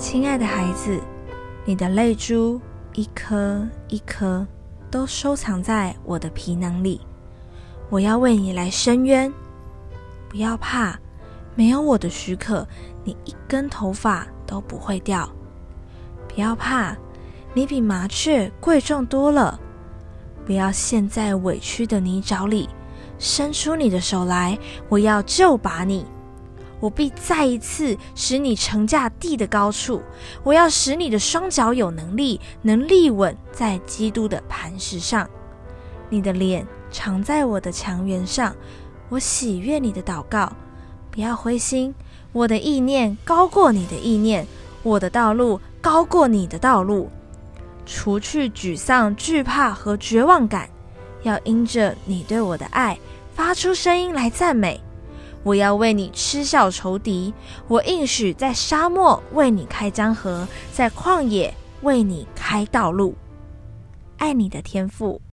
亲爱的孩子，你的泪珠一颗一颗都收藏在我的皮囊里。我要为你来伸冤，不要怕，没有我的许可，你一根头发都不会掉。不要怕，你比麻雀贵重多了。不要陷在委屈的泥沼里，伸出你的手来，我要救拔你。我必再一次使你乘驾地的高处，我要使你的双脚有能力，能立稳在基督的磐石上。你的脸常在我的墙垣上，我喜悦你的祷告。不要灰心，我的意念高过你的意念，我的道路高过你的道路。除去沮丧、惧怕和绝望感，要因着你对我的爱，发出声音来赞美。我要为你嗤笑仇敌，我应许在沙漠为你开江河，在旷野为你开道路。爱你的天赋。